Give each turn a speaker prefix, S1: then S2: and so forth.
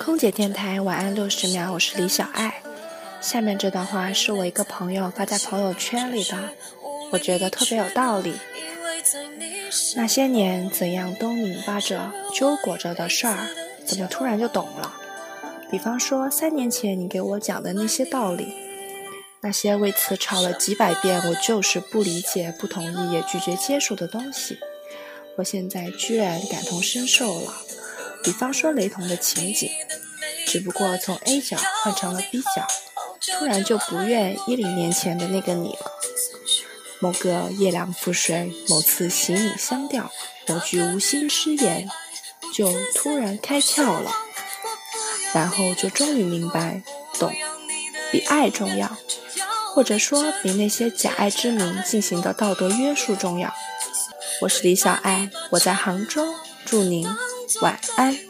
S1: 空姐电台晚安六十秒，我是李小爱。下面这段话是我一个朋友发在朋友圈里的，我觉得特别有道理。那些年怎样都拧巴着、揪裹着的事儿，怎么突然就懂了？比方说三年前你给我讲的那些道理，那些为此吵了几百遍，我就是不理解、不同意也拒绝接受的东西，我现在居然感同身受了。比方说雷同的情景，只不过从 A 角换成了 B 角，突然就不愿一零年前的那个你了。某个夜凉覆水，某次行你香调，某句无心之言，就突然开窍了，然后就终于明白，懂比爱重要，或者说比那些假爱之名进行的道德约束重要。我是李小爱，我在杭州，祝您。晚安。